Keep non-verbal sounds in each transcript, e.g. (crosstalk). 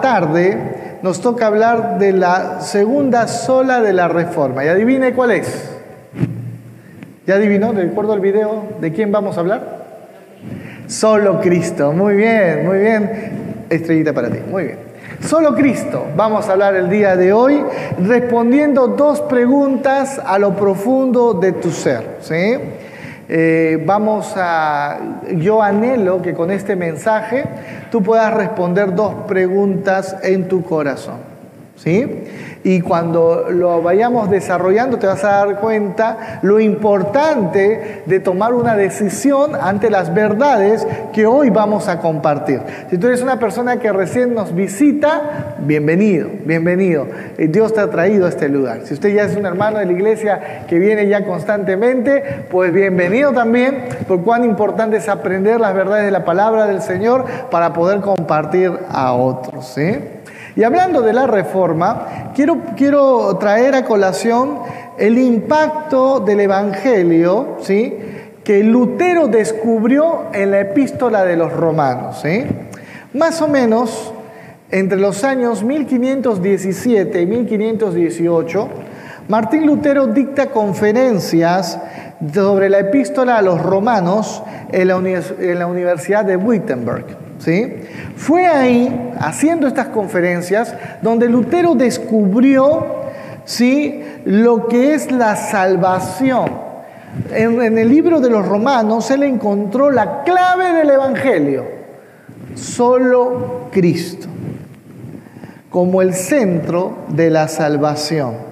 Tarde nos toca hablar de la segunda sola de la reforma. ¿Y adivine cuál es? ¿Ya adivinó? ¿De acuerdo al video de quién vamos a hablar? Solo Cristo. Muy bien, muy bien. Estrellita para ti. Muy bien. Solo Cristo. Vamos a hablar el día de hoy respondiendo dos preguntas a lo profundo de tu ser. ¿sí? Eh, vamos a, yo anhelo que con este mensaje tú puedas responder dos preguntas en tu corazón. ¿Sí? Y cuando lo vayamos desarrollando te vas a dar cuenta lo importante de tomar una decisión ante las verdades que hoy vamos a compartir. Si tú eres una persona que recién nos visita, bienvenido, bienvenido. Eh, Dios te ha traído a este lugar. Si usted ya es un hermano de la iglesia que viene ya constantemente, pues bienvenido también, por cuán importante es aprender las verdades de la palabra del Señor para poder compartir a otros. Y hablando de la reforma, quiero, quiero traer a colación el impacto del Evangelio, ¿sí? que Lutero descubrió en la epístola de los romanos. Más o menos entre los años 1517 y 1518, Martín Lutero dicta conferencias sobre la epístola a los romanos en la Universidad de Wittenberg. Fue ahí, haciendo estas conferencias, donde Lutero descubrió ¿sí? lo que es la salvación. En, en el libro de los romanos, él encontró la clave del Evangelio, solo Cristo, como el centro de la salvación.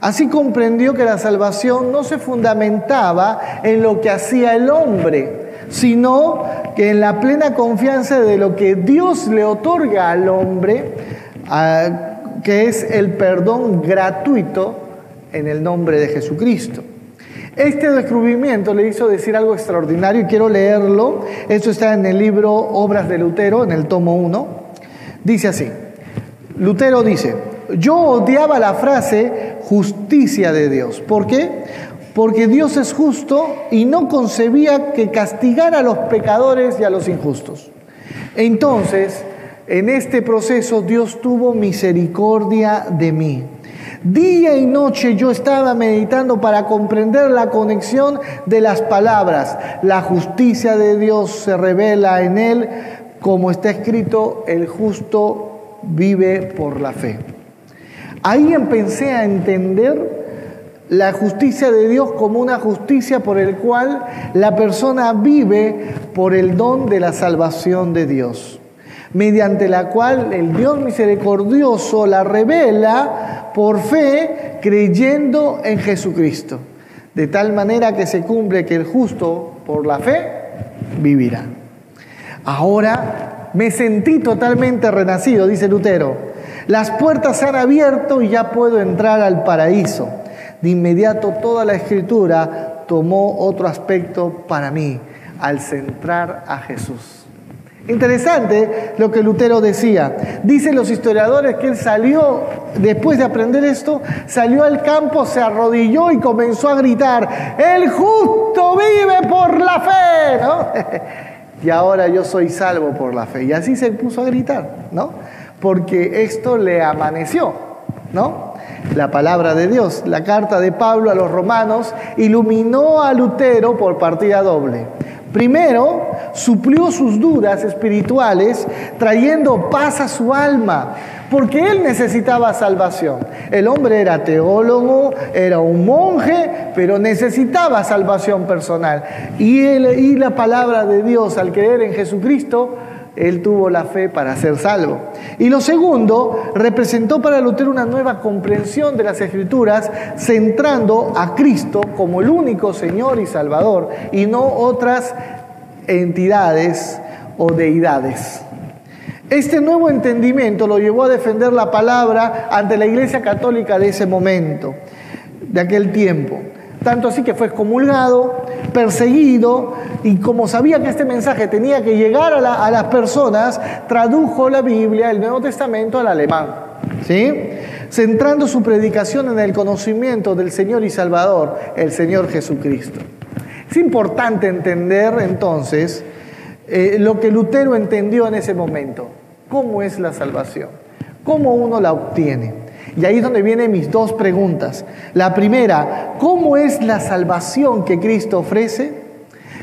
Así comprendió que la salvación no se fundamentaba en lo que hacía el hombre, sino que en la plena confianza de lo que Dios le otorga al hombre, que es el perdón gratuito en el nombre de Jesucristo. Este descubrimiento le hizo decir algo extraordinario y quiero leerlo. Esto está en el libro Obras de Lutero, en el tomo 1. Dice así, Lutero dice, yo odiaba la frase justicia de Dios. ¿Por qué? Porque Dios es justo y no concebía que castigara a los pecadores y a los injustos. Entonces, en este proceso Dios tuvo misericordia de mí. Día y noche yo estaba meditando para comprender la conexión de las palabras. La justicia de Dios se revela en él, como está escrito, el justo vive por la fe. Ahí empecé a entender la justicia de Dios como una justicia por el cual la persona vive por el don de la salvación de Dios, mediante la cual el Dios misericordioso la revela por fe creyendo en Jesucristo, de tal manera que se cumple que el justo por la fe vivirá. Ahora me sentí totalmente renacido, dice Lutero. Las puertas se han abierto y ya puedo entrar al paraíso. De inmediato toda la escritura tomó otro aspecto para mí, al centrar a Jesús. Interesante lo que Lutero decía. Dicen los historiadores que él salió, después de aprender esto, salió al campo, se arrodilló y comenzó a gritar, el justo vive por la fe, ¿no? (laughs) y ahora yo soy salvo por la fe. Y así se puso a gritar, ¿no? Porque esto le amaneció, ¿no? La palabra de Dios. La carta de Pablo a los romanos iluminó a Lutero por partida doble. Primero, suplió sus dudas espirituales trayendo paz a su alma, porque él necesitaba salvación. El hombre era teólogo, era un monje, pero necesitaba salvación personal. Y, la palabra de Dios, al creer en Jesucristo, él tuvo la fe para ser salvo. Y lo segundo, representó para Lutero una nueva comprensión de las escrituras, centrando a Cristo como el único Señor y Salvador, y no otras entidades o deidades. Este nuevo entendimiento lo llevó a defender la palabra ante la Iglesia Católica de ese momento, de aquel tiempo. Tanto así que fue excomulgado, perseguido, y como sabía que este mensaje tenía que llegar a, las personas, tradujo la Biblia, el Nuevo Testamento, al alemán. ¿Sí? Centrando su predicación en el conocimiento del Señor y Salvador, el Señor Jesucristo. Es importante entender entonces eh, lo que Lutero entendió en ese momento. ¿Cómo es la salvación? ¿Cómo uno la obtiene? Y ahí es donde vienen mis dos preguntas. La primera, ¿cómo es la salvación que Cristo ofrece?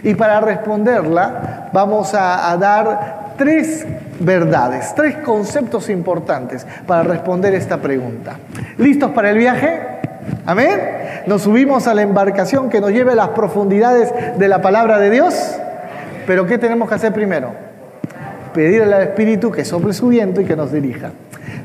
Y para responderla vamos a, dar tres verdades, tres conceptos importantes para responder esta pregunta. ¿Listos para el viaje? Amén. Nos subimos a la embarcación que nos lleve a las profundidades de la palabra de Dios. Pero ¿qué tenemos que hacer primero? Pedirle al Espíritu que sople su viento y que nos dirija.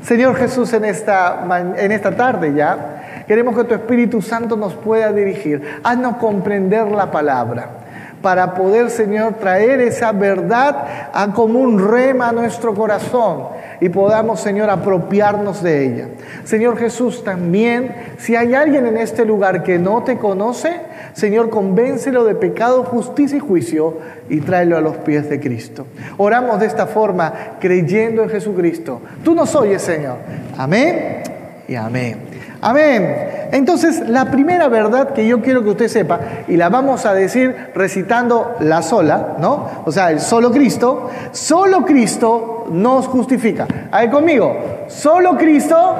Señor Jesús, en esta, en esta tarde ya, queremos que tu Espíritu Santo nos pueda dirigir. Haznos comprender la palabra para poder, Señor, traer esa verdad a como un rema a nuestro corazón y podamos, Señor, apropiarnos de ella. Señor Jesús, también, si hay alguien en este lugar que no te conoce, Señor, convéncelo de pecado, justicia y juicio y tráelo a los pies de Cristo. Oramos de esta forma, creyendo en Jesucristo. Tú nos oyes, Señor. Amén y amén. Amén. Entonces, la primera verdad que yo quiero que usted sepa, y la vamos a decir recitando la sola, ¿no? O sea, el solo Cristo, solo Cristo nos justifica. A ver conmigo, solo Cristo,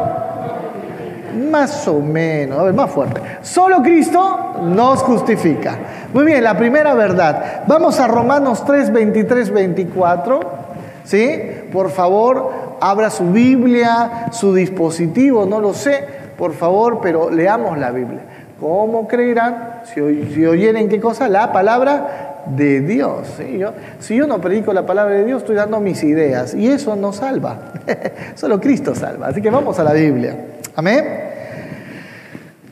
más o menos, a ver, más fuerte. Solo Cristo nos justifica. Muy bien, la primera verdad. Vamos a Romanos 3, 23, 24. ¿Sí? Por favor, abra su Biblia, su dispositivo, no lo sé por favor, pero leamos la Biblia. ¿Cómo creerán si, oyeren qué cosa? La palabra de Dios. Si yo no predico la palabra de Dios, estoy dando mis ideas y eso no salva. (laughs) Solo Cristo salva. Así que vamos a la Biblia. Amén.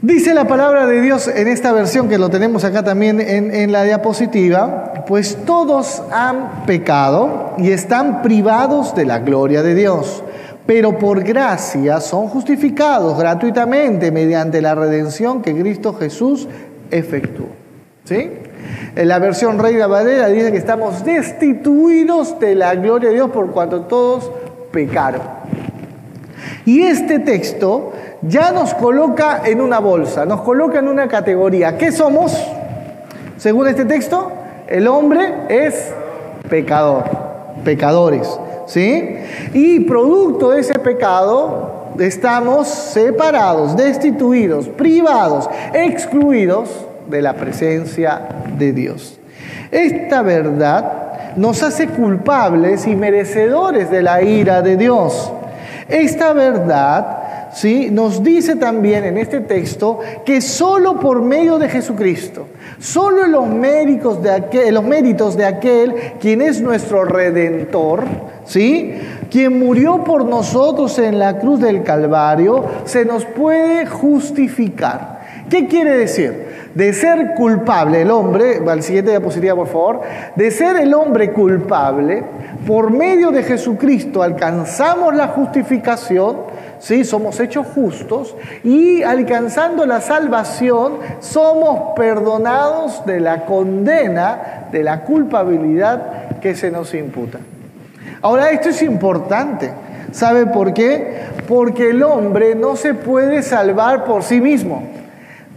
Dice la palabra de Dios en esta versión que lo tenemos acá también en, en la diapositiva, pues todos han pecado y están privados de la gloria de Dios pero por gracia son justificados gratuitamente mediante la redención que Cristo Jesús efectuó. ¿Sí? En la versión Reina Valera dice que estamos destituidos de la gloria de Dios por cuanto todos pecaron. Y este texto ya nos coloca en una bolsa, nos coloca en una categoría. ¿Qué somos? Según este texto, el hombre es pecador, pecadores. ¿Sí? Y producto de ese pecado estamos separados, destituidos, privados, excluidos de la presencia de Dios. Esta verdad nos hace culpables y merecedores de la ira de Dios. Esta verdad ¿sí? nos dice también en este texto que solo por medio de Jesucristo, solo en los, méritos de aquel, los méritos de aquel quien es nuestro redentor, ¿sí? quien murió por nosotros en la cruz del Calvario, se nos puede justificar. ¿Qué quiere decir? De ser culpable el hombre, al siguiente diapositiva por favor, de ser el hombre culpable, por medio de Jesucristo alcanzamos la justificación, ¿sí? somos hechos justos y alcanzando la salvación somos perdonados de la condena, de la culpabilidad que se nos imputa. Ahora, esto es importante. ¿Sabe por qué? Porque el hombre no se puede salvar por sí mismo.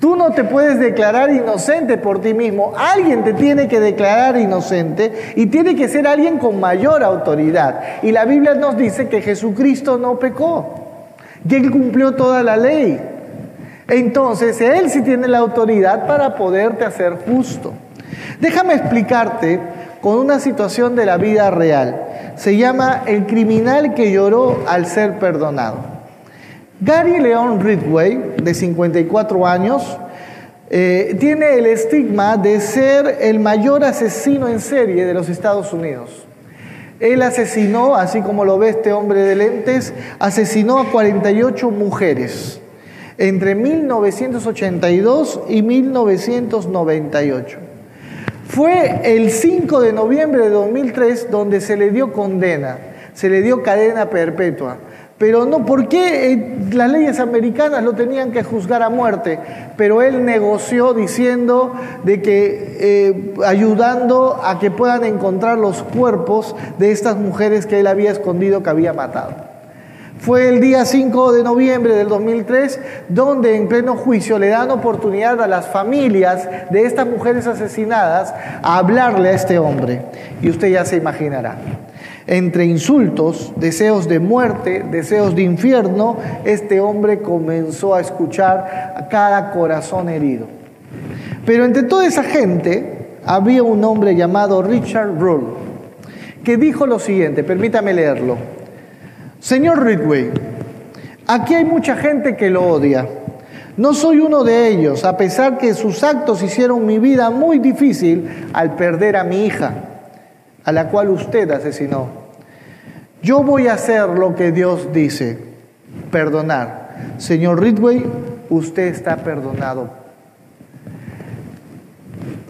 Tú no te puedes declarar inocente por ti mismo. Alguien te tiene que declarar inocente y tiene que ser alguien con mayor autoridad. Y la Biblia nos dice que Jesucristo no pecó y Él cumplió toda la ley. Entonces, Él sí tiene la autoridad para poderte hacer justo. Déjame explicarte con una situación de la vida real. Se llama El criminal que lloró al ser perdonado. Gary Leon Ridway, de 54 años, eh, tiene el estigma de ser el mayor asesino en serie de los Estados Unidos. Él asesinó, así como lo ve este hombre de lentes, asesinó a 48 mujeres entre 1982 y 1998. Fue el 5 de noviembre de 2003 donde se le dio condena, se le dio cadena perpetua. Pero no, ¿por qué eh, las leyes americanas lo tenían que juzgar a muerte? Pero él negoció diciendo de que eh, ayudando a que puedan encontrar los cuerpos de estas mujeres que él había escondido, que había matado. Fue el día 5 de noviembre del 2003 donde en pleno juicio le dan oportunidad a las familias de estas mujeres asesinadas a hablarle a este hombre. Y usted ya se imaginará. Entre insultos, deseos de muerte, deseos de infierno, este hombre comenzó a escuchar a cada corazón herido. Pero entre toda esa gente había un hombre llamado Richard Rull, que dijo lo siguiente, permítame leerlo. Señor Ridway, aquí hay mucha gente que lo odia. No soy uno de ellos, a pesar que sus actos hicieron mi vida muy difícil al perder a mi hija, a la cual usted asesinó. Yo voy a hacer lo que Dios dice, perdonar. Señor Ridway, usted está perdonado.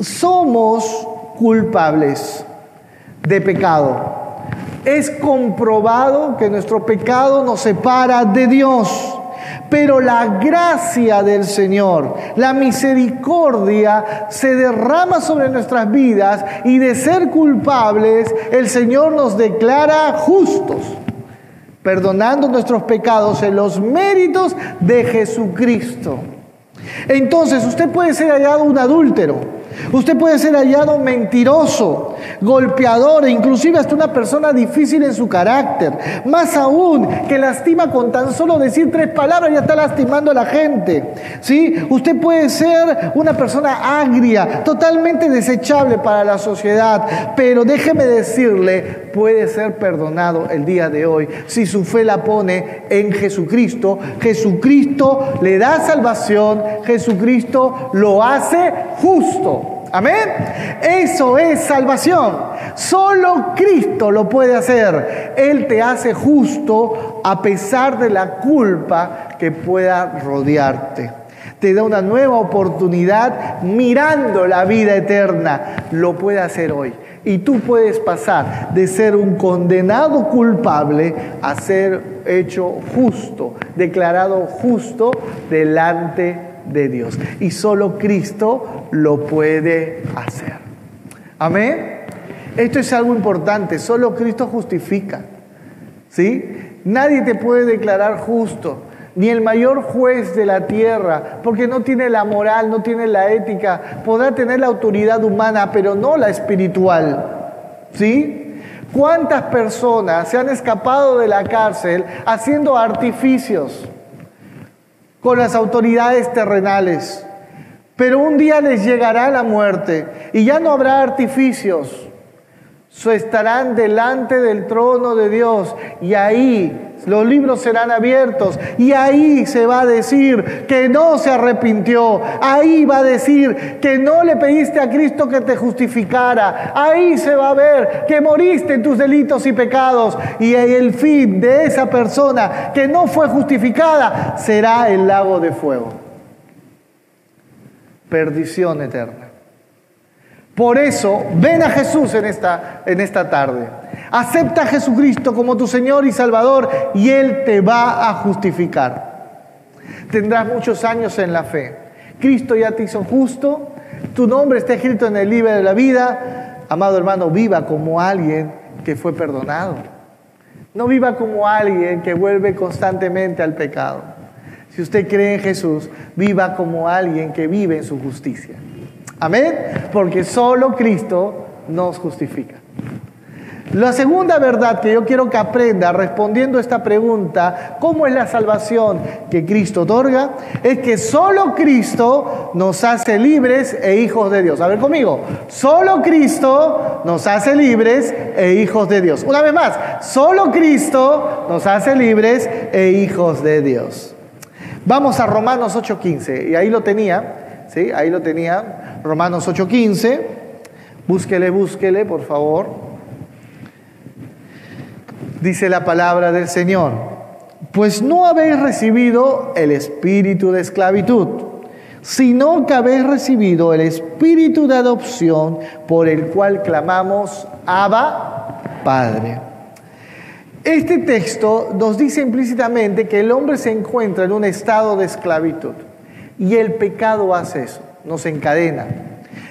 Somos culpables de pecado. Es comprobado que nuestro pecado nos separa de Dios. Pero la gracia del Señor, la misericordia se derrama sobre nuestras vidas y de ser culpables el Señor nos declara justos, perdonando nuestros pecados en los méritos de Jesucristo. Entonces usted puede ser hallado un adúltero Usted puede ser hallado mentiroso, golpeador e inclusive hasta una persona difícil en su carácter. Más aún, que lastima con tan solo decir tres palabras ya está lastimando a la gente. ¿Sí? Usted puede ser una persona agria, totalmente desechable para la sociedad, pero déjeme decirle, puede ser perdonado el día de hoy si su fe la pone en Jesucristo. Jesucristo le da salvación, Jesucristo lo hace justo. Amén. Eso es salvación. Solo Cristo lo puede hacer. Él te hace justo a pesar de la culpa que pueda rodearte. Te da una nueva oportunidad mirando la vida eterna. Lo puede hacer hoy. Y tú puedes pasar de ser un condenado culpable a ser hecho justo, declarado justo delante de de Dios. Y solo Cristo lo puede hacer. Amén. Esto es algo importante. Solo Cristo justifica. ¿Sí? Nadie te puede declarar justo. Ni el mayor juez de la tierra, porque no tiene la moral, no tiene la ética, podrá tener la autoridad humana, pero no la espiritual. ¿Sí? ¿Cuántas personas se han escapado de la cárcel haciendo artificios? Con las autoridades terrenales. Pero un día les llegará la muerte y ya no habrá artificios. So estarán delante del trono de Dios y ahí los libros serán abiertos y ahí se va a decir que no se arrepintió. Ahí va a decir que no le pediste a Cristo que te justificara. Ahí se va a ver que moriste en tus delitos y pecados. Y el fin de esa persona que no fue justificada será el lago de fuego. Perdición eterna. Por eso, ven a Jesús en esta, en esta tarde. Acepta a Jesucristo como tu Señor y Salvador y Él te va a justificar. Tendrás muchos años en la fe. Cristo ya te hizo justo, tu nombre está escrito en el libro de la vida. Amado hermano, viva como alguien que fue perdonado. No viva como alguien que vuelve constantemente al pecado. Si usted cree en Jesús, viva como alguien que vive en su justicia. Amén. Porque solo Cristo nos justifica. La segunda verdad que yo quiero que aprenda respondiendo a esta pregunta, ¿cómo es la salvación que Cristo otorga? Es que solo Cristo nos hace libres e hijos de Dios. A ver conmigo, solo Cristo nos hace libres e hijos de Dios. Una vez más, solo Cristo nos hace libres e hijos de Dios. Vamos a Romanos 8:15, y ahí lo tenía, ¿sí? Ahí lo tenía. Romanos 8:15. Búsquele, búsquele, por favor. Dice la palabra del Señor. Pues no habéis recibido el espíritu de esclavitud, sino que habéis recibido el espíritu de adopción por el cual clamamos, Abba, Padre. Este texto nos dice implícitamente que el hombre se encuentra en un estado de esclavitud y el pecado hace eso nos encadena.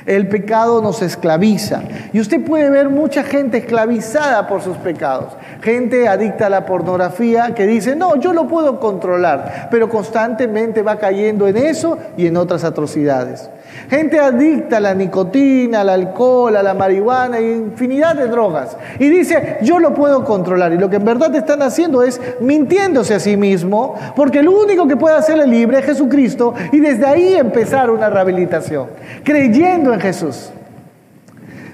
El pecado nos esclaviza. Y usted puede ver mucha gente esclavizada por sus pecados. Gente adicta a la pornografía que dice, no, yo lo puedo controlar, pero constantemente va cayendo en eso y en otras atrocidades. Gente adicta a la nicotina, al alcohol, a la marihuana infinidad de drogas. Y dice, yo lo puedo controlar. Y lo que en verdad están haciendo es mintiéndose a sí mismo, porque lo único que puede hacerle libre es Jesucristo y desde ahí empezar una rehabilitación, creyendo en Jesús.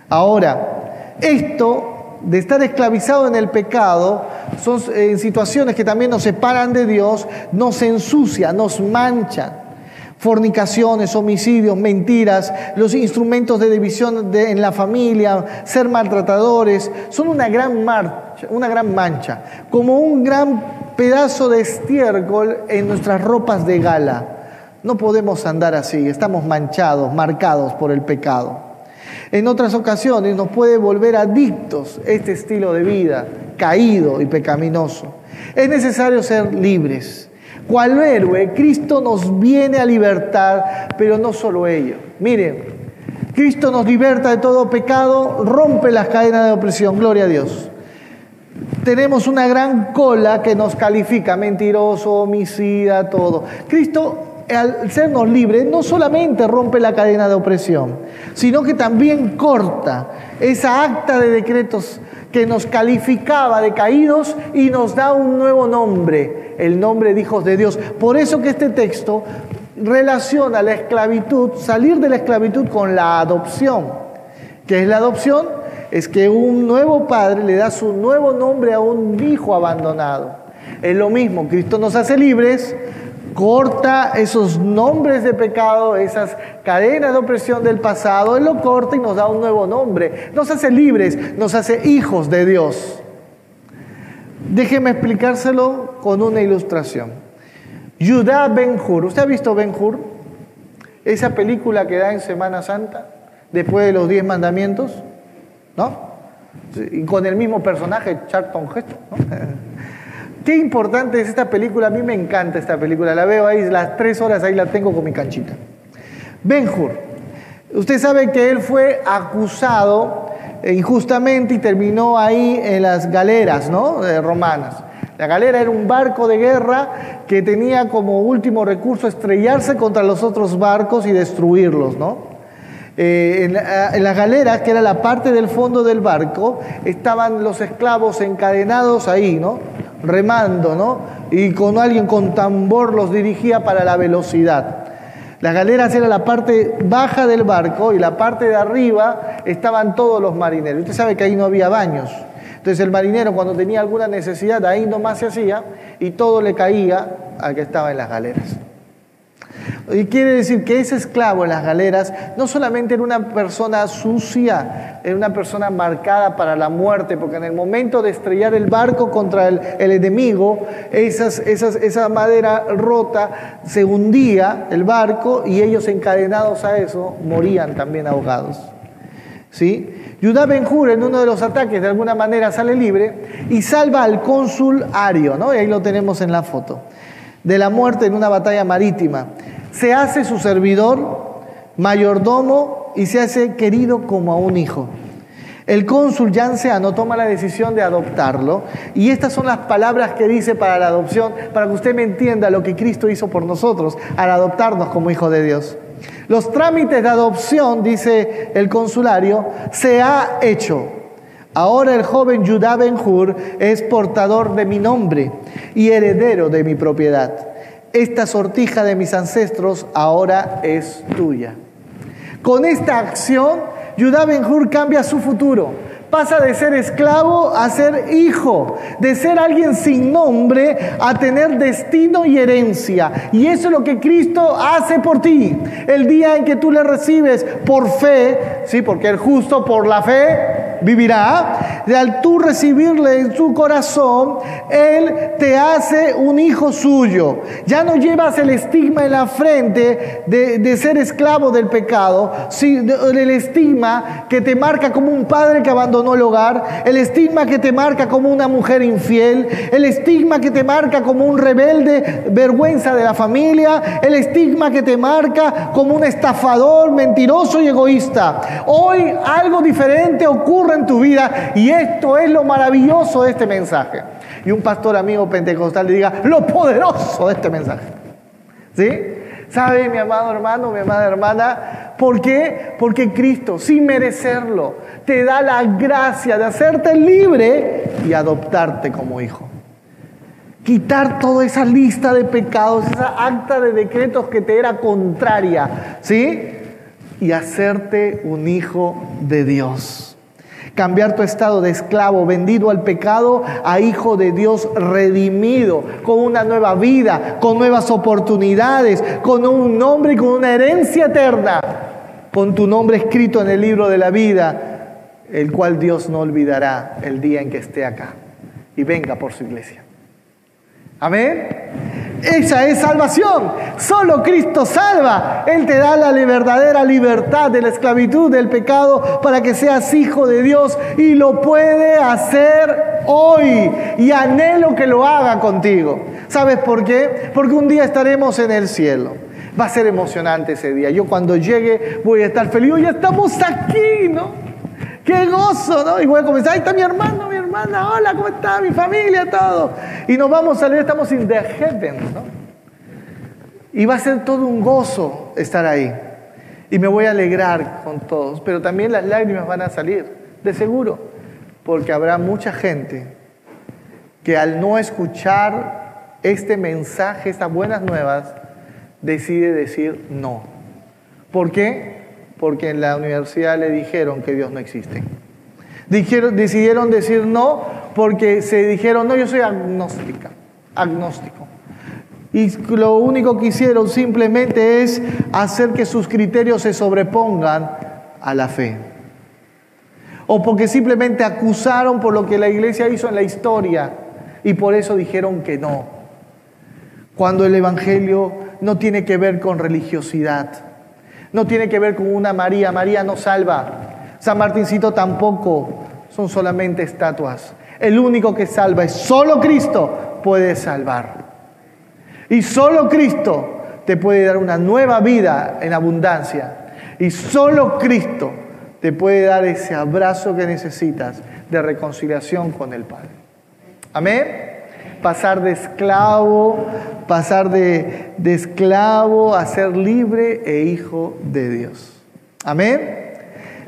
Ahora, esto de estar esclavizado en el pecado son eh, situaciones que también nos separan de Dios, nos ensucian, nos manchan fornicaciones, homicidios, mentiras, los instrumentos de división en la familia, ser maltratadores, son una gran, una gran mancha, como un gran pedazo de estiércol en nuestras ropas de gala. No podemos andar así, estamos manchados, marcados por el pecado. En otras ocasiones nos puede volver adictos este estilo de vida, caído y pecaminoso. Es necesario ser libres cual héroe, Cristo nos viene a libertar, pero no solo ello. Miren, Cristo nos liberta de todo pecado, rompe las cadenas de opresión, gloria a Dios. Tenemos una gran cola que nos califica, mentiroso, homicida, todo. Cristo al sernos libres, no solamente rompe la cadena de opresión, sino que también corta esa acta de decretos que nos calificaba de caídos y nos da un nuevo nombre, el nombre de hijos de Dios. Por eso que este texto relaciona la esclavitud, salir de la esclavitud con la adopción. ¿Qué es la adopción? Es que un nuevo padre le da su nuevo nombre a un hijo abandonado. Es lo mismo, Cristo nos hace libres, corta esos nombres de pecado, esas cadenas de opresión del pasado, Él lo corta y nos da un nuevo nombre. Nos hace libres, nos hace hijos de Dios. Déjeme explicárselo con una ilustración. Judá Ben Hur. ¿Usted ha visto Ben Hur? Esa película que da en Semana Santa, después de los diez mandamientos, ¿no? Y con el mismo personaje, Charlton Heston, ¿no? (laughs) Qué importante es esta película, a mí me encanta esta película, la veo ahí, las tres horas ahí la tengo con mi canchita. Ben Hur, usted sabe que él fue acusado injustamente y terminó ahí en las galeras ¿no? romanas. La galera era un barco de guerra que tenía como último recurso estrellarse contra los otros barcos y destruirlos, ¿no? Eh, en, en, las galeras, que era la parte del fondo del barco, estaban los esclavos encadenados ahí, ¿no? remando, ¿no? Y con alguien con tambor los dirigía para la velocidad. Las galeras era la parte baja del barco y la parte de arriba estaban todos los marineros. Usted sabe que ahí no había baños. Entonces el marinero cuando tenía alguna necesidad ahí nomás se hacía y todo le caía al que estaba en las galeras. Y quiere decir que ese esclavo en las galeras no solamente era una persona sucia, era una persona marcada para la muerte, porque en el momento de estrellar el barco contra el, enemigo, esas, esas, esa madera rota se hundía el barco y ellos encadenados a eso morían también ahogados. ¿Sí? Judá Benjur en uno de los ataques de alguna manera sale libre y salva al cónsul Ario, ¿no? y ahí lo tenemos en la foto, de la muerte en una batalla marítima se hace su servidor, mayordomo y se hace querido como a un hijo. El cónsul ya anciano toma la decisión de adoptarlo y estas son las palabras que dice para la adopción, para que usted me entienda lo que Cristo hizo por nosotros al adoptarnos como hijo de Dios. Los trámites de adopción, dice el consulario, se ha hecho. Ahora el joven Judá Benjur es portador de mi nombre y heredero de mi propiedad esta sortija de mis ancestros ahora es tuya. Con esta acción, Judá Benjur cambia su futuro. Pasa de ser esclavo a ser hijo, de ser alguien sin nombre a tener destino y herencia. Y eso es lo que Cristo hace por ti. El día en que tú le recibes por fe, sí, porque el justo por la fe vivirá. Al tú recibirle en su corazón, Él te hace un hijo suyo. Ya no llevas el estigma en la frente de, ser esclavo del pecado, el estigma que te marca como un padre que abandonó el hogar, el estigma que te marca como una mujer infiel, el estigma que te marca como un rebelde, vergüenza de la familia, el estigma que te marca como un estafador, mentiroso y egoísta. Hoy algo diferente ocurre en tu vida y esto es lo maravilloso de este mensaje. Y un pastor amigo pentecostal le diga, lo poderoso de este mensaje. ¿Sí? ¿Sabe, mi amado hermano, mi amada hermana? ¿Por qué? Porque Cristo, sin merecerlo, te da la gracia de hacerte libre y adoptarte como hijo. Quitar toda esa lista de pecados, esa acta de decretos que te era contraria, ¿sí? Y hacerte un hijo de Dios cambiar tu estado de esclavo, vendido al pecado, a hijo de Dios redimido, con una nueva vida, con nuevas oportunidades, con un nombre y con una herencia eterna, con tu nombre escrito en el libro de la vida, el cual Dios no olvidará el día en que esté acá y venga por su iglesia. Amén. Esa es salvación. Solo Cristo salva. Él te da la verdadera libertad de la esclavitud, del pecado, para que seas hijo de Dios y lo puede hacer hoy. Y anhelo que lo haga contigo. ¿Sabes por qué? Porque un día estaremos en el cielo. Va a ser emocionante ese día. Yo cuando llegue voy a estar feliz. Ya estamos aquí, ¿no? ¡Qué gozo! ¿no? Y voy a comenzar, ahí está mi hermano, hermana, hola, ¿cómo está? Mi familia, todo. Y nos vamos a salir, estamos in the heaven, ¿no? Y va a ser todo un gozo estar ahí. Y me voy a alegrar con todos, pero también las lágrimas van a salir, de seguro, porque habrá mucha gente que al no escuchar este mensaje, estas buenas nuevas, decide decir no. ¿Por qué? porque en la universidad le dijeron que Dios no existe. Dijeron, decidieron decir no porque se dijeron, no, yo soy agnóstica, agnóstico. Y lo único que hicieron simplemente es hacer que sus criterios se sobrepongan a la fe. O porque simplemente acusaron por lo que la iglesia hizo en la historia y por eso dijeron que no. Cuando el Evangelio no tiene que ver con religiosidad no tiene que ver con una María. María no salva. San Martincito tampoco. Son solamente estatuas. El único que salva es solo Cristo puede salvar. Y solo Cristo te puede dar una nueva vida en abundancia. Y solo Cristo te puede dar ese abrazo que necesitas de reconciliación con el Padre. Amén pasar de esclavo, pasar de, esclavo a ser libre e hijo de Dios. Amén.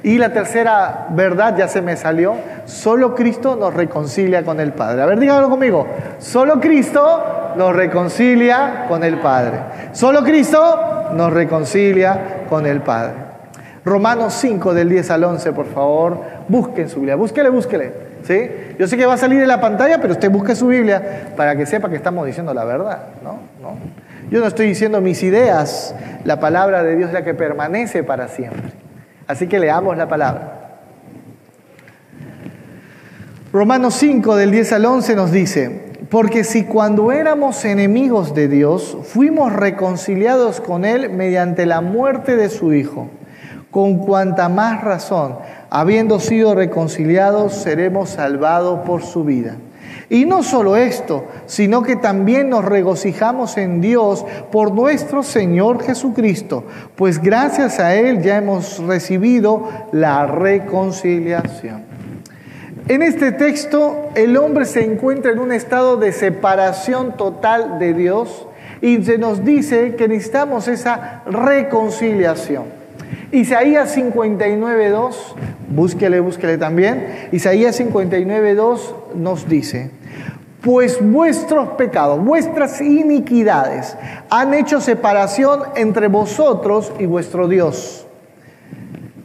Y la tercera verdad ya se me salió, solo Cristo nos reconcilia con el Padre. A ver, díganlo conmigo, solo Cristo nos reconcilia con el Padre. Solo Cristo nos reconcilia con el Padre. Romanos 5 del 10 al 11, por favor, busquen su Biblia, búsquele, búsquele. ¿Sí? Yo sé que va a salir en la pantalla, pero usted busque su Biblia para que sepa que estamos diciendo la verdad. ¿no? Yo no estoy diciendo mis ideas, la palabra de Dios es la que permanece para siempre. Así que leamos la palabra. Romanos 5 del 10 al 11 nos dice, porque si cuando éramos enemigos de Dios fuimos reconciliados con Él mediante la muerte de su Hijo, con cuanta más razón habiendo sido reconciliados, seremos salvados por su vida. Y no solo esto, sino que también nos regocijamos en Dios por nuestro Señor Jesucristo, pues gracias a Él ya hemos recibido la reconciliación. En este texto el hombre se encuentra en un estado de separación total de Dios y se nos dice que necesitamos esa reconciliación. Isaías 59.2, búsquele, búsquele también. Isaías 59.2 nos dice, pues vuestros pecados, vuestras iniquidades han hecho separación entre vosotros y vuestro Dios.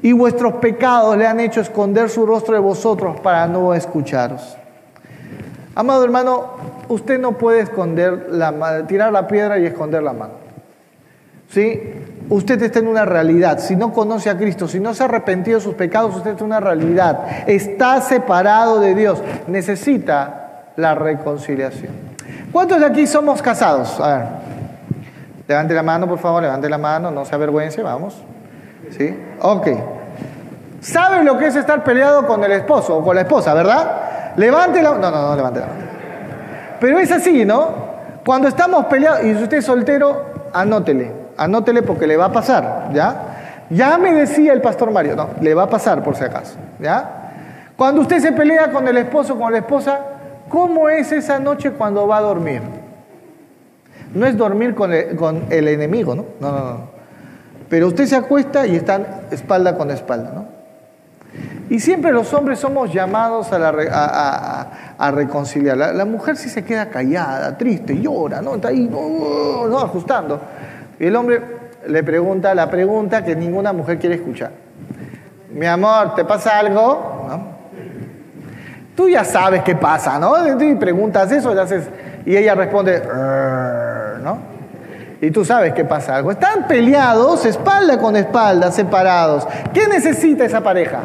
Y vuestros pecados le han hecho esconder su rostro de vosotros para no escucharos. Amado hermano, usted no puede esconder la, tirar la piedra y esconder la mano. ¿Sí? Usted está en una realidad. Si no conoce a Cristo, si no se ha arrepentido de sus pecados, usted está en una realidad. Está separado de Dios. Necesita la reconciliación. ¿Cuántos de aquí somos casados? A ver. Levante la mano, por favor, levante la mano, no se avergüence, vamos. ¿Sí? Ok. ¿Sabe lo que es estar peleado con el esposo o con la esposa, verdad? Levante la No, no, no, levante la mano. Pero es así, ¿no? Cuando estamos peleados y usted es soltero, anótele anótele porque le va a pasar, ¿ya? Ya me decía el pastor Mario, no, le va a pasar por si acaso, ¿ya? Cuando usted se pelea con el esposo, con la esposa, ¿cómo es esa noche cuando va a dormir? No es dormir con el, con el enemigo, ¿no? No, no, no. Pero usted se acuesta y están espalda con espalda, ¿no? Y siempre los hombres somos llamados a, reconciliar. La, mujer sí se queda callada, triste, llora, ¿no? Está ahí, ¿no? Ajustando. Y el hombre le pregunta la pregunta que ninguna mujer quiere escuchar. Mi amor, ¿te pasa algo? Tú ya sabes qué pasa, ¿no? Y preguntas eso y, ella responde, ¿no? Y tú sabes qué pasa algo. Están peleados, espalda con espalda, separados. ¿Qué necesita esa pareja?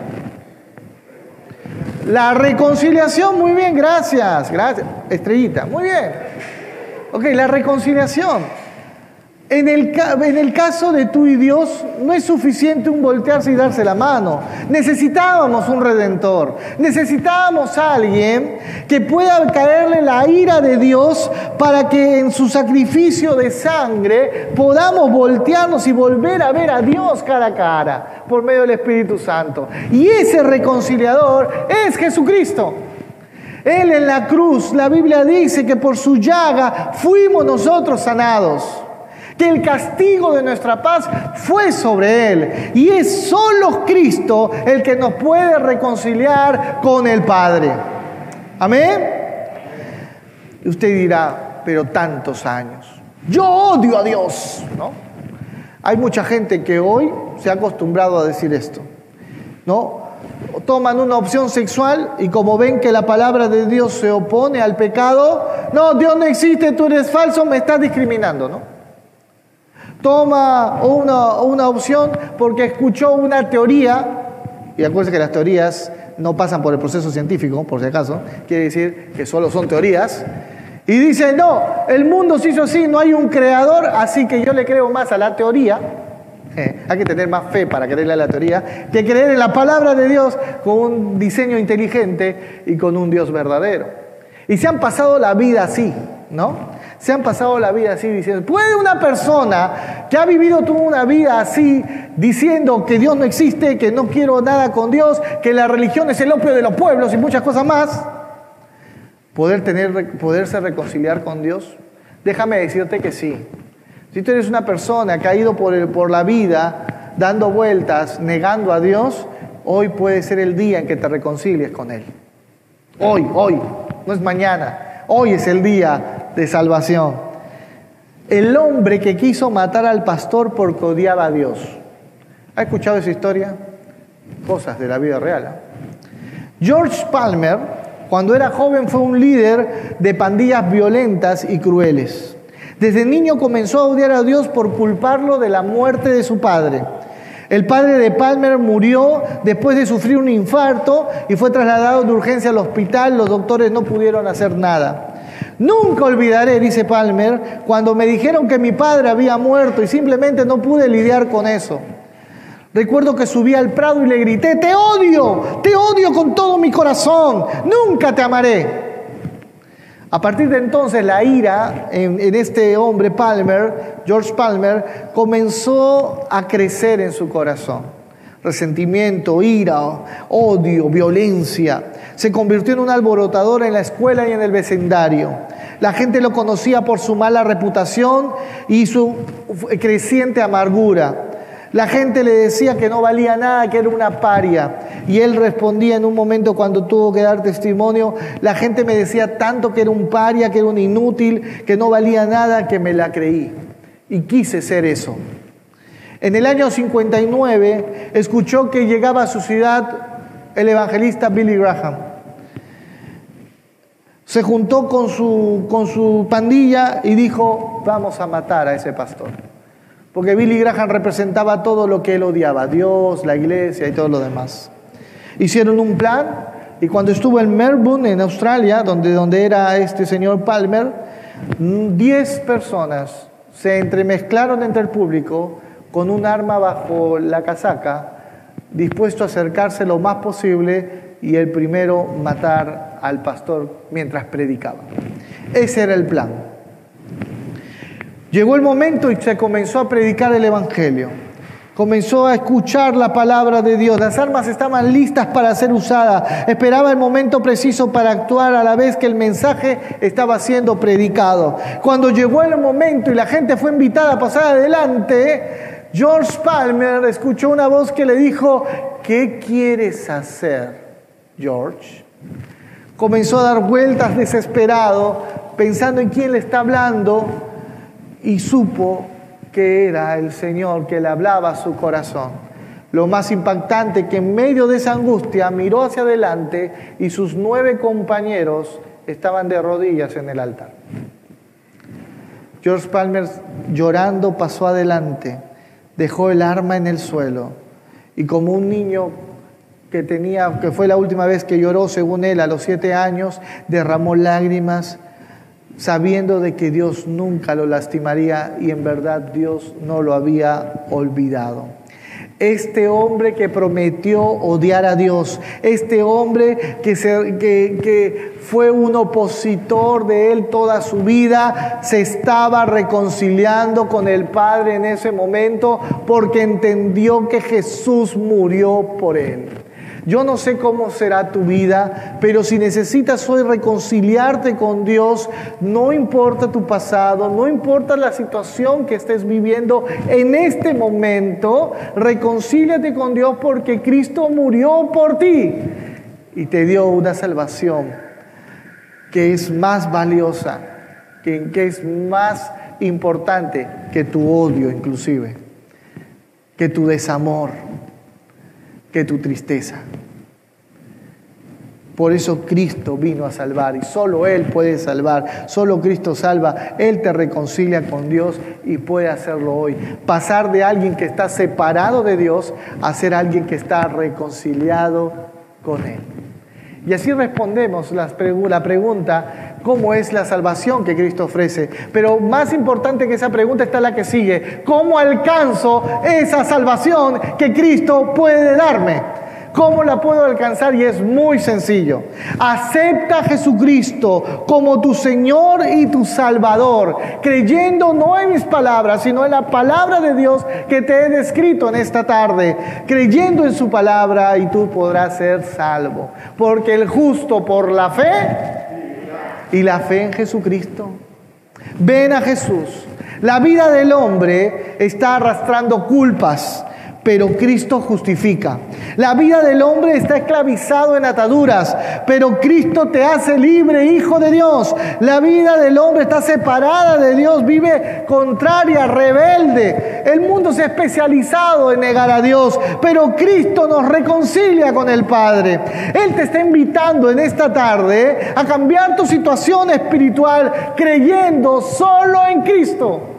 La reconciliación, muy bien, gracias. Gracias. Estrellita, muy bien. Ok, la reconciliación. En el, caso de tú y Dios no es suficiente un voltearse y darse la mano. Necesitábamos un redentor. Necesitábamos a alguien que pueda caerle la ira de Dios para que en su sacrificio de sangre podamos voltearnos y volver a ver a Dios cara a cara por medio del Espíritu Santo. Y ese reconciliador es Jesucristo. Él en la cruz, la Biblia dice que por su llaga fuimos nosotros sanados que el castigo de nuestra paz fue sobre Él. Y es solo Cristo el que nos puede reconciliar con el Padre. Amén. Y usted dirá, pero tantos años. Yo odio a Dios, ¿no? Hay mucha gente que hoy se ha acostumbrado a decir esto, ¿no? Toman una opción sexual y como ven que la palabra de Dios se opone al pecado, no, Dios no existe, tú eres falso, me estás discriminando, ¿no? Toma una, una opción porque escuchó una teoría, y acuérdense que las teorías no pasan por el proceso científico, por si acaso, quiere decir que solo son teorías, y dice, no, el mundo se hizo así, no hay un creador, así que yo le creo más a la teoría, hay que tener más fe para creerle a la teoría, que creer en la palabra de Dios con un diseño inteligente y con un Dios verdadero. Y se han pasado la vida así, ¿no? Se han pasado la vida así diciendo, ¿puede una persona que ha vivido toda una vida así diciendo que Dios no existe, que no quiero nada con Dios, que la religión es el opio de los pueblos y muchas cosas más, poder tener, poderse reconciliar con Dios? Déjame decirte que sí. Si tú eres una persona que ha ido por, por la vida dando vueltas, negando a Dios, hoy puede ser el día en que te reconcilies con Él. Hoy, hoy, no es mañana. Hoy es el día de salvación. El hombre que quiso matar al pastor porque odiaba a Dios. ¿Ha escuchado esa historia? Cosas de la vida real. ¿eh? George Palmer, cuando era joven, fue un líder de pandillas violentas y crueles. Desde niño comenzó a odiar a Dios por culparlo de la muerte de su padre. El padre de Palmer murió después de sufrir un infarto y fue trasladado de urgencia al hospital. Los doctores no pudieron hacer nada. Nunca olvidaré, dice Palmer, cuando me dijeron que mi padre había muerto y simplemente no pude lidiar con eso. Recuerdo que subí al prado y le grité, te odio, te odio con todo mi corazón, nunca te amaré. A partir de entonces la ira en, en, este hombre Palmer, George Palmer, comenzó a crecer en su corazón. Resentimiento, ira, odio, violencia se convirtió en un alborotador en la escuela y en el vecindario. La gente lo conocía por su mala reputación y su creciente amargura. La gente le decía que no valía nada, que era una paria. Y él respondía en un momento cuando tuvo que dar testimonio, la gente me decía tanto que era un paria, que era un inútil, que no valía nada, que me la creí. Y quise ser eso. En el año 59 escuchó que llegaba a su ciudad el evangelista Billy Graham. Se juntó con su, con su pandilla y dijo, vamos a matar a ese pastor. Porque Billy Graham representaba todo lo que él odiaba, Dios, la iglesia y todo lo demás. Hicieron un plan y cuando estuvo en Melbourne, en Australia, donde, donde era este señor Palmer, 10 personas se entremezclaron entre el público con un arma bajo la casaca dispuesto a acercarse lo más posible y el primero matar al pastor mientras predicaba. Ese era el plan. Llegó el momento y se comenzó a predicar el Evangelio. Comenzó a escuchar la palabra de Dios. Las armas estaban listas para ser usadas. Esperaba el momento preciso para actuar a la vez que el mensaje estaba siendo predicado. Cuando llegó el momento y la gente fue invitada a pasar adelante, George Palmer escuchó una voz que le dijo, ¿qué quieres hacer, George? Comenzó a dar vueltas desesperado, pensando en quién le está hablando, y supo que era el Señor que le hablaba a su corazón. Lo más impactante que en medio de esa angustia miró hacia adelante y sus nueve compañeros estaban de rodillas en el altar. George Palmer llorando pasó adelante, dejó el arma en el suelo y como un niño que tenía, que fue la última vez que lloró, según él, a los siete años, derramó lágrimas sabiendo de que Dios nunca lo lastimaría y en verdad Dios no lo había olvidado. Este hombre que prometió odiar a Dios, este hombre que, fue un opositor de él toda su vida, se estaba reconciliando con el Padre en ese momento porque entendió que Jesús murió por él. Yo no sé cómo será tu vida, pero si necesitas hoy reconciliarte con Dios, no importa tu pasado, no importa la situación que estés viviendo en este momento, reconcíliate con Dios porque Cristo murió por ti y te dio una salvación que es más valiosa, que, que es más importante que tu odio inclusive, que tu desamor que tu tristeza. Por eso Cristo vino a salvar y solo Él puede salvar, solo Cristo salva, Él te reconcilia con Dios y puede hacerlo hoy. Pasar de alguien que está separado de Dios a ser alguien que está reconciliado con Él. Y así respondemos la pregunta, ¿cómo es la salvación que Cristo ofrece? Pero más importante que esa pregunta está la que sigue, ¿cómo alcanzo esa salvación que Cristo puede darme? ¿Cómo la puedo alcanzar? Y es muy sencillo. Acepta a Jesucristo como tu Señor y tu Salvador, creyendo no en mis palabras, sino en la palabra de Dios que te he descrito en esta tarde. Creyendo en su palabra y tú podrás ser salvo. Porque el justo por la fe y la fe en Jesucristo. Ven a Jesús. La vida del hombre está arrastrando culpas pero Cristo justifica. La vida del hombre está esclavizado en ataduras, pero Cristo te hace libre, hijo de Dios. La vida del hombre está separada de Dios, vive contraria, rebelde. El mundo se ha especializado en negar a Dios, pero Cristo nos reconcilia con el Padre. Él te está invitando en esta tarde a cambiar tu situación espiritual creyendo solo en Cristo.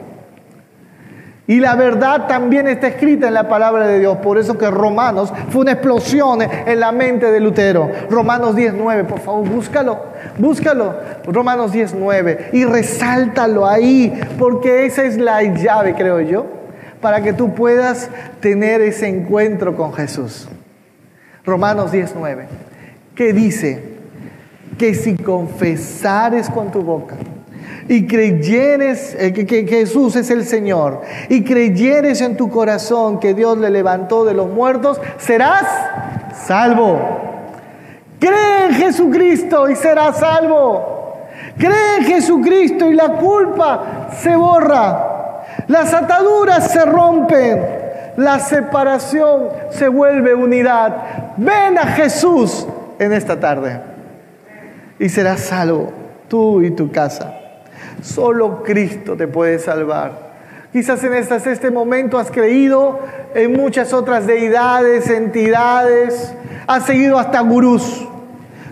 Y la verdad también está escrita en la palabra de Dios. Por eso que Romanos fue una explosión en la mente de Lutero. Romanos 19, por favor, búscalo. Búscalo. Romanos 19. Y resáltalo ahí. Porque esa es la llave, creo yo, para que tú puedas tener ese encuentro con Jesús. Romanos 19. ¿Qué dice? Que si confesares con tu boca y creyeres eh, que, Jesús es el Señor y creyeres en tu corazón que Dios le levantó de los muertos, serás salvo. Cree en Jesucristo y serás salvo. Cree en Jesucristo y la culpa se borra. Las ataduras se rompen. La separación se vuelve unidad. Ven a Jesús en esta tarde y serás salvo tú y tu casa. Solo Cristo te puede salvar. Quizás en este momento has creído en muchas otras deidades, entidades, has seguido hasta gurús.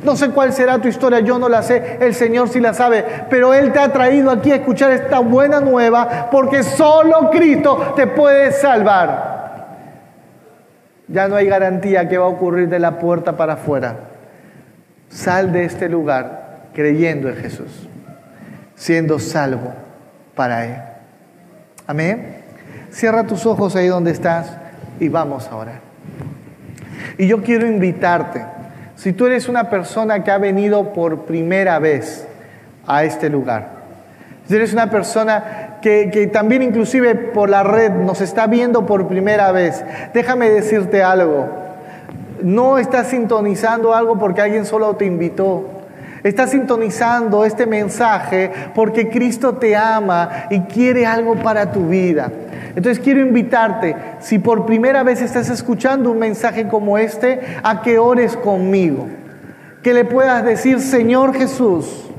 No sé cuál será tu historia, yo no la sé, el Señor sí la sabe, pero Él te ha traído aquí a escuchar esta buena nueva porque solo Cristo te puede salvar. Ya no hay garantía que va a ocurrir de la puerta para afuera. Sal de este lugar creyendo en Jesús siendo salvo para Él. Amén. Cierra tus ojos ahí donde estás y vamos a orar. Y yo quiero invitarte, si tú eres una persona que ha venido por primera vez a este lugar, si eres una persona que, que, también inclusive por la red nos está viendo por primera vez, déjame decirte algo. No estás sintonizando algo porque alguien solo te invitó. Estás sintonizando este mensaje porque Cristo te ama y quiere algo para tu vida. Entonces quiero invitarte, si por primera vez estás escuchando un mensaje como este, a que ores conmigo. Que le puedas decir, Señor Jesús,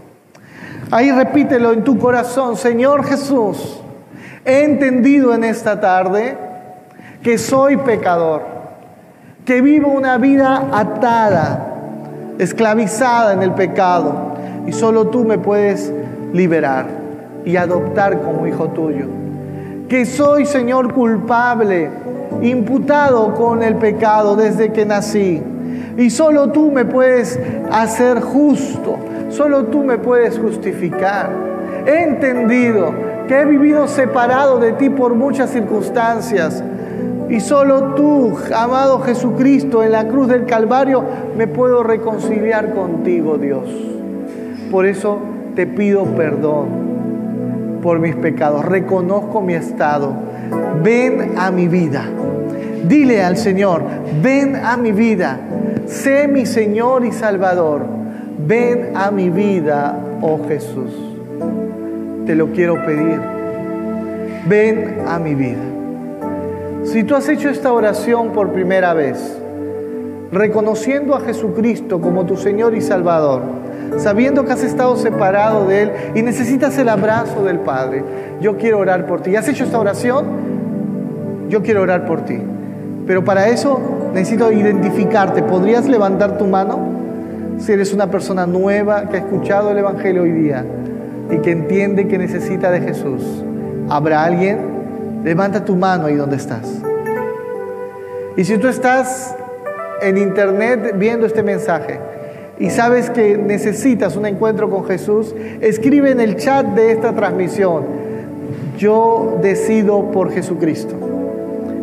ahí repítelo en tu corazón, Señor Jesús, he entendido en esta tarde que soy pecador, que vivo una vida atada esclavizada en el pecado, y solo tú me puedes liberar y adoptar como hijo tuyo. Que soy, Señor, culpable, imputado con el pecado desde que nací, y solo tú me puedes hacer justo, solo tú me puedes justificar. He entendido que he vivido separado de ti por muchas circunstancias, y solo tú, amado Jesucristo, en la cruz del Calvario, me puedo reconciliar contigo, Dios. Por eso te pido perdón por mis pecados. Reconozco mi estado. Ven a mi vida. Dile al Señor, ven a mi vida. Sé mi Señor y Salvador. Ven a mi vida, oh Jesús. Te lo quiero pedir. Ven a mi vida. Si tú has hecho esta oración por primera vez, reconociendo a Jesucristo como tu Señor y Salvador, sabiendo que has estado separado de Él y necesitas el abrazo del Padre, yo quiero orar por ti. ¿Has hecho esta oración? Yo quiero orar por ti. Pero para eso necesito identificarte. ¿Podrías levantar tu mano? Si eres una persona nueva que ha escuchado el Evangelio hoy día y que entiende que necesita de Jesús, ¿habrá alguien? Levanta tu mano ahí donde estás. Y si tú estás en internet viendo este mensaje y sabes que necesitas un encuentro con Jesús, escribe en el chat de esta transmisión, yo decido por Jesucristo.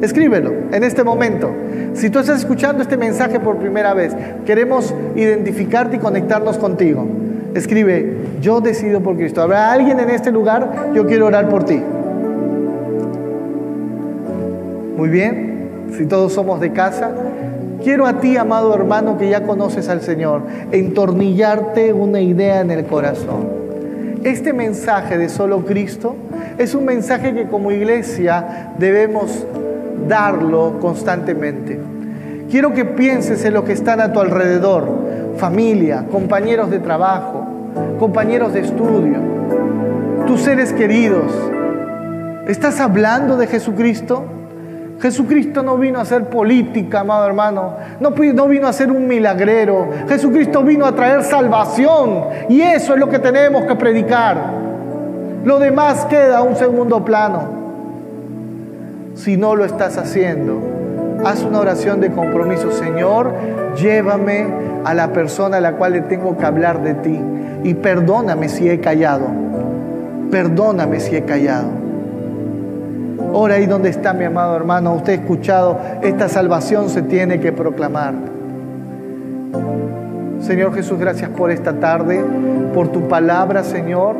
Escríbelo en este momento. Si tú estás escuchando este mensaje por primera vez, queremos identificarte y conectarnos contigo. Escribe, yo decido por Cristo. ¿Habrá alguien en este lugar? Yo quiero orar por ti. Muy bien, si todos somos de casa, quiero a ti, amado hermano, que ya conoces al Señor, entornillarte una idea en el corazón. Este mensaje de solo Cristo es un mensaje que como iglesia debemos darlo constantemente. Quiero que pienses en lo que están a tu alrededor, familia, compañeros de trabajo, compañeros de estudio, tus seres queridos. ¿Estás hablando de Jesucristo? Jesucristo no vino a hacer política, amado hermano. No, no vino a ser un milagrero. Jesucristo vino a traer salvación. Y eso es lo que tenemos que predicar. Lo demás queda a un segundo plano. Si no lo estás haciendo, haz una oración de compromiso. Señor, llévame a la persona a la cual le tengo que hablar de ti. Y perdóname si he callado. Perdóname si he callado. Ora ahí donde está mi amado hermano. Usted ha escuchado, esta salvación se tiene que proclamar. Señor Jesús, gracias por esta tarde, por tu palabra, Señor.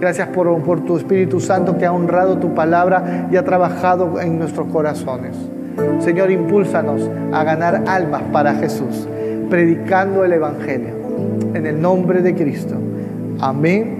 Gracias por, por tu Espíritu Santo que ha honrado tu palabra y ha trabajado en nuestros corazones. Señor, impúlsanos a ganar almas para Jesús, predicando el Evangelio. En el nombre de Cristo. Amén.